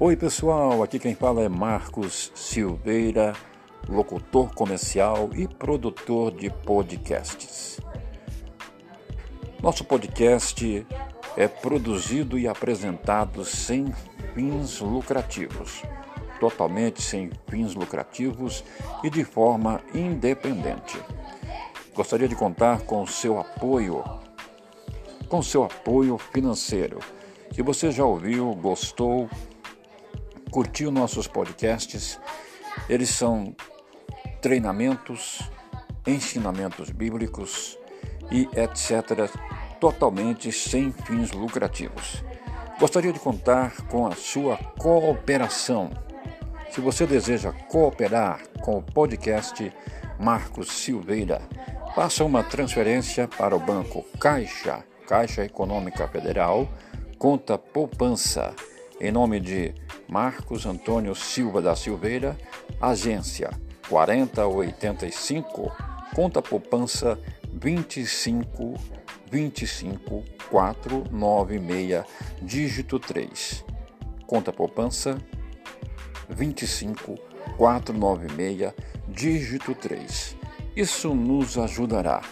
Oi, pessoal, aqui quem fala é Marcos Silveira, locutor comercial e produtor de podcasts. Nosso podcast é produzido e apresentado sem fins lucrativos, totalmente sem fins lucrativos e de forma independente. Gostaria de contar com seu apoio, com seu apoio financeiro. Se você já ouviu, gostou, curtiu nossos podcasts, eles são treinamentos, ensinamentos bíblicos e etc., totalmente sem fins lucrativos. Gostaria de contar com a sua cooperação. Se você deseja cooperar com o podcast Marcos Silveira, faça uma transferência para o Banco Caixa, Caixa Econômica Federal, conta poupança, em nome de Marcos Antônio Silva da Silveira, agência 4085, conta poupança 25 25 496, dígito 3. Conta poupança 25 496, dígito 3. Isso nos ajudará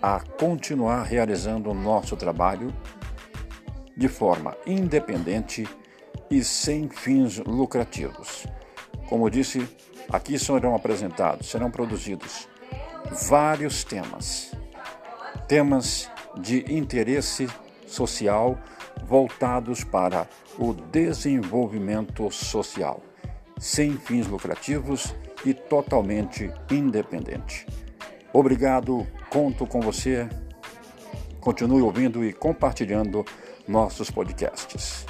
a continuar realizando o nosso trabalho de forma independente e sem fins lucrativos. Como disse, aqui serão apresentados, serão produzidos vários temas, temas de interesse social voltados para o desenvolvimento social, sem fins lucrativos e totalmente independente. Obrigado, conto com você. Continue ouvindo e compartilhando nossos podcasts.